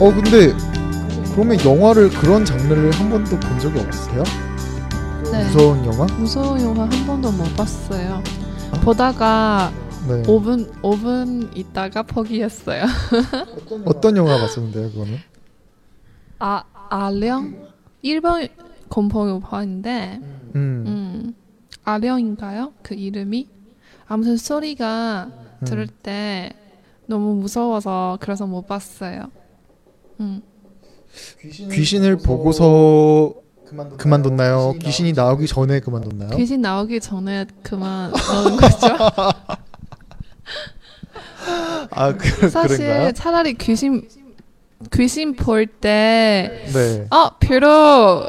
어 근데 그러면 영화를 그런 장르를 한 번도 본 적이 없으세요? 네. 무서운 영화? 무서운 영화 한 번도 못 봤어요. 보다가 네. 5분 5분 있다가 포기했어요. 어떤 영화 봤었는데요, 그거는? 아 아령 일본 공포 영화인데 음. 음 아령인가요? 그 이름이 아무튼 소리가 음. 들을 때 너무 무서워서 그래서 못 봤어요. 음. 귀신을 보고서 그만뒀나요? 귀신이 나오기 전에 그만뒀나요? 귀신 나오기 전에 그만 넣은 거죠. 아, 그, 사실 그런가요? 차라리 귀신 귀신 볼때 네. 어, 별로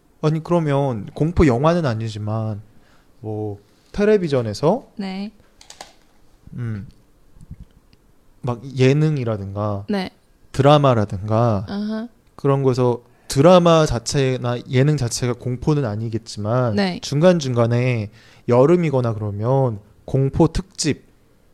아니 그러면 공포 영화는 아니지만 뭐 텔레비전에서 네, 음. 막 예능이라든가 네, 드라마라든가 아하, 그런 거에서 드라마 자체나 예능 자체가 공포는 아니겠지만 네, 중간 중간에 여름이거나 그러면 공포 특집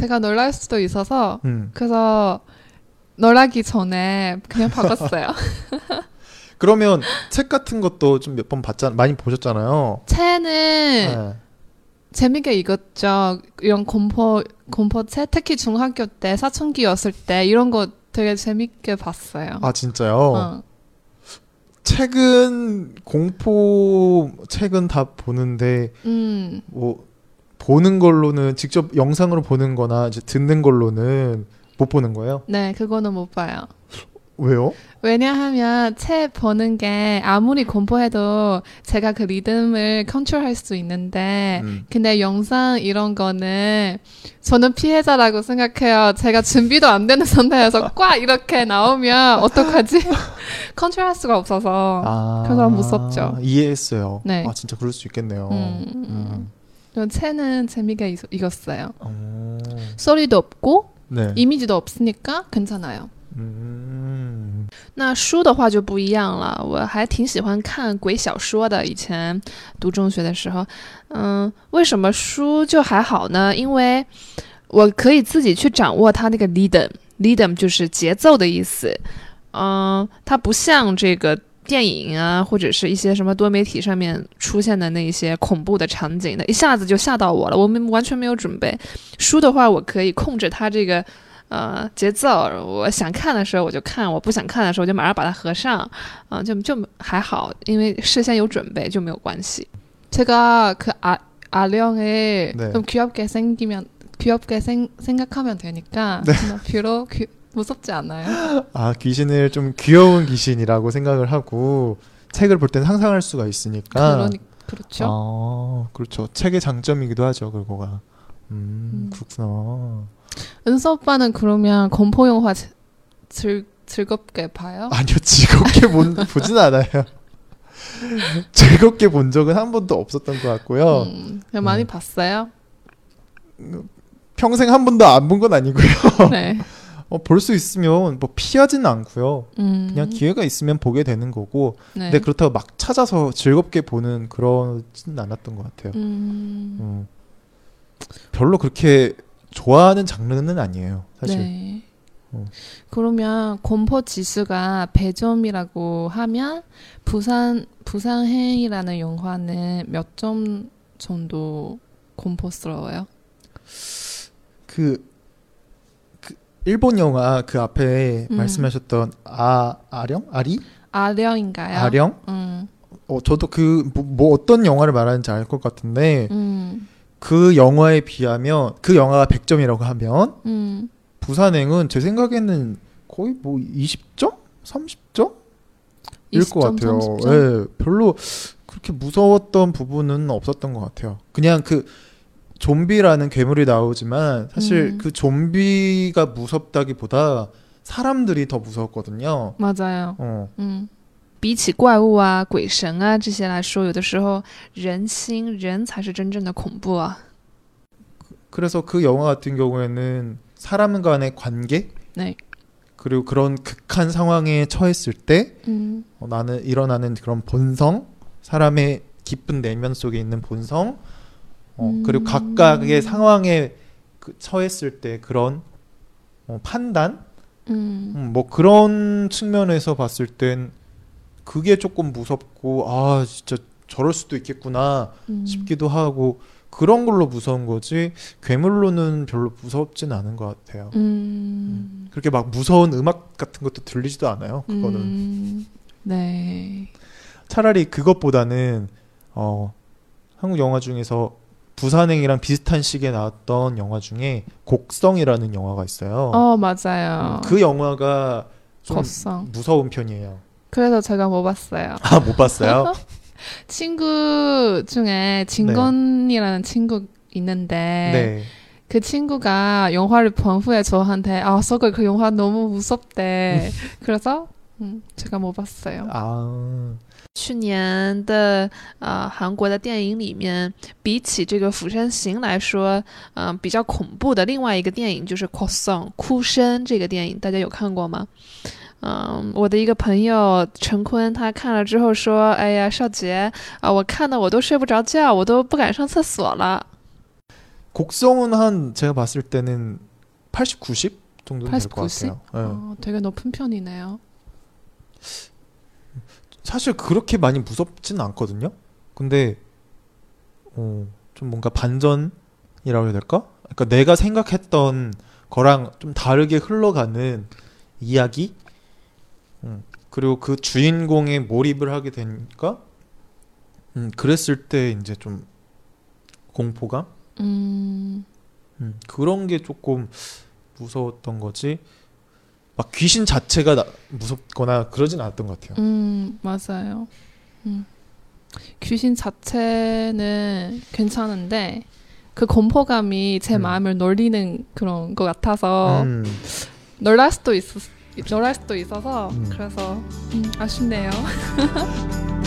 제가 놀랄 수도 있어서 음. 그래서 놀라기 전에 그냥 바꿨어요. 그러면 책 같은 것도 좀 몇 번 봤잖아. 많이 보셨잖아요. 채는 네. 재밌게 읽었죠. 이런 공포 공포책 특히 중학교 때 사춘기였을 때 이런 거 되게 재밌게 봤어요. 아 진짜요? 어. 책은 공포 책은 다 보는데 음, 뭐 보는 걸로는 직접 영상으로 보는 거나 이제 듣는 걸로는 못 보는 거예요? 네, 그거는 못 봐요. 왜요? 왜냐하면 책 보는 게 아무리 공포해도 제가 그 리듬을 컨트롤할 수 있는데 음. 근데 영상 이런 거는 저는 피해자라고 생각해요. 제가 준비도 안 되는 상태에서 꽉 이렇게 나오면 어떡하지? 컨트롤할 수가 없어서. 아, 그래서 무섭죠. 이해했어요. 네. 아 진짜 그럴 수 있겠네요. 음, 음. 저 채는 재미가 읽, 읽었어요. 어, 소리도 없고 네. 이미지도 없으니까 괜찮아요. 음. 那书的话就不一样了，我还挺喜欢看鬼小说的。以前读中学的时候，嗯，为什么书就还好呢？因为我可以自己去掌握它那个 rhythm，rhythm 就是节奏的意思。嗯，它不像这个 电影啊，或者是一些什么多媒体上面出现的那一些恐怖的场景的，一下子就吓到我了，我们完全没有准备。书的话，我可以控制它这个。呃，节奏，我想看的时候我就看，我不想看的时候我就马上把它合上，啊、就就还好，因为事先有准备就没有关系。 제가 그 아, 아령을 네. 좀 귀엽게 생기면 귀엽게 생, 생각하면 되니까 네. 뭐 별로 귀- 무섭지 않아요. 아 귀신을 좀 귀여운 귀신이라고 생각을 하고 책을 볼땐 상상할 수가 있으니까. 그러니 그렇죠. 아 그렇죠. 책의 장점이기도 하죠. 그거가. 음, 음. 그렇구나. 은서 오빠는 그러면 공포 영화 지- 즐, 즐겁게 봐요? 아니요 즐겁게 본, 보진 않아요. 즐겁게 본 적은 한 번도 없었던 것 같고요. 음, 많이 음. 봤어요. 평생 한 번도 안 본 건 아니고요. 네. 어, 볼 수 있으면 뭐 피하지는 않고요. 음, 그냥 기회가 있으면 보게 되는 거고. 네. 근데 그렇다고 막 찾아서 즐겁게 보는 그러지는 않았던 것 같아요. 음, 음. 별로 그렇게 좋아하는 장르는 아니에요. 사실. 네. 어. 그러면 공포 지수가 100점이라고 하면 부산 부산행이라는 영화는 몇 점 정도 공포스러워요? 그, 그 일본 영화 그 앞에 음. 말씀하셨던 아 아령 아리 아령인가요? 아령 음, 어 저도 그뭐 어떤 영화를 말하는지 알 것 같은데 음, 그 영화에 비하면 그 영화가 100점이라고 하면 음. 부산행은 제 생각에는 거의 뭐 20점? 30점? 일것 20점, 같아요. 30점? 예, 별로 그렇게 무서웠던 부분은 없었던 것 같아요. 그냥 그 좀비라는 괴물이 나오지만 사실 음. 그 좀비가 무섭다기보다 사람들이 더 무섭거든요. 맞아요. 어, 嗯比起怪物啊、鬼神啊这些来说，有的时候人心人才是真正的恐怖啊。 그래서 그 영화 같은 경우에는 사람 간의 관계 네. 그리고 그런 극한 상황에 처했을 때 嗯 어, 나는 일어나는 그런 본성, 사람의 깊은 내면 속에 있는 본성, 어, 음. 그리고 각각의 상황에 그, 처했을 때 그런 어, 판단, 음. 음, 뭐 그런 측면에서 봤을 땐 그게 조금 무섭고 아 진짜 저럴 수도 있겠구나 음. 싶기도 하고 그런 걸로 무서운 거지 괴물로는 별로 무섭진 않은 것 같아요. 음. 음 그렇게 막 무서운 음악 같은 것도 들리지도 않아요. 그거는. 음. 네. 차라리 그것보다는 어 한국 영화 중에서 부산행이랑 비슷한 시기에 나왔던 영화 중에 곡성이라는 영화가 있어요. 어 맞아요. 그 영화가 좀 겉성. 무서운 편이에요. 그래서 제가 못 봤어요. 아 못 봤어요? 친구 중에 진건이라는 친구 있는데 네. 그 친구가 영화를 본 후에 저한테 아 서글 그 영화 너무 무섭대. 그래서 음, 제가 못 봤어요. 아 去年的呃韩国的电影里面，比起这个《釜山行》来说，嗯、比较恐怖的另外一个电影就是《哭声》哭声这个电影，大家有看过吗？嗯，我的一个朋友陈坤，他看了之后说：“哎呀，少杰啊，我看的我都睡不着觉，我都不敢上厕所了。 곡성은 한 제가 봤을 때는 80, 90 정도는 될 80, 것 90? 같아요. 예. 어, 되게 높은 편이네요. 사실 그렇게 많이 무섭진 않거든요. 근데 어, 좀 뭔가 반전이라고 해야 될까? 그러니까 내가 생각했던 거랑 좀 다르게 흘러가는 이야기. 음, 그리고 그 주인공에 몰입을 하게 되니까 음, 그랬을 때 이제 좀 공포감 음, 음, 그런 게 조금 무서웠던 거지. 막 귀신 자체가 나- 무섭거나 그러진 않았던 것 같아요. 음, 맞아요. 음. 귀신 자체는 괜찮은데 그 공포감이 제 음. 마음을 놀리는 그런 것 같아서 음. 놀랄 수도 있 놀랄 수도 있어서 음. 그래서 음, 아쉽네요.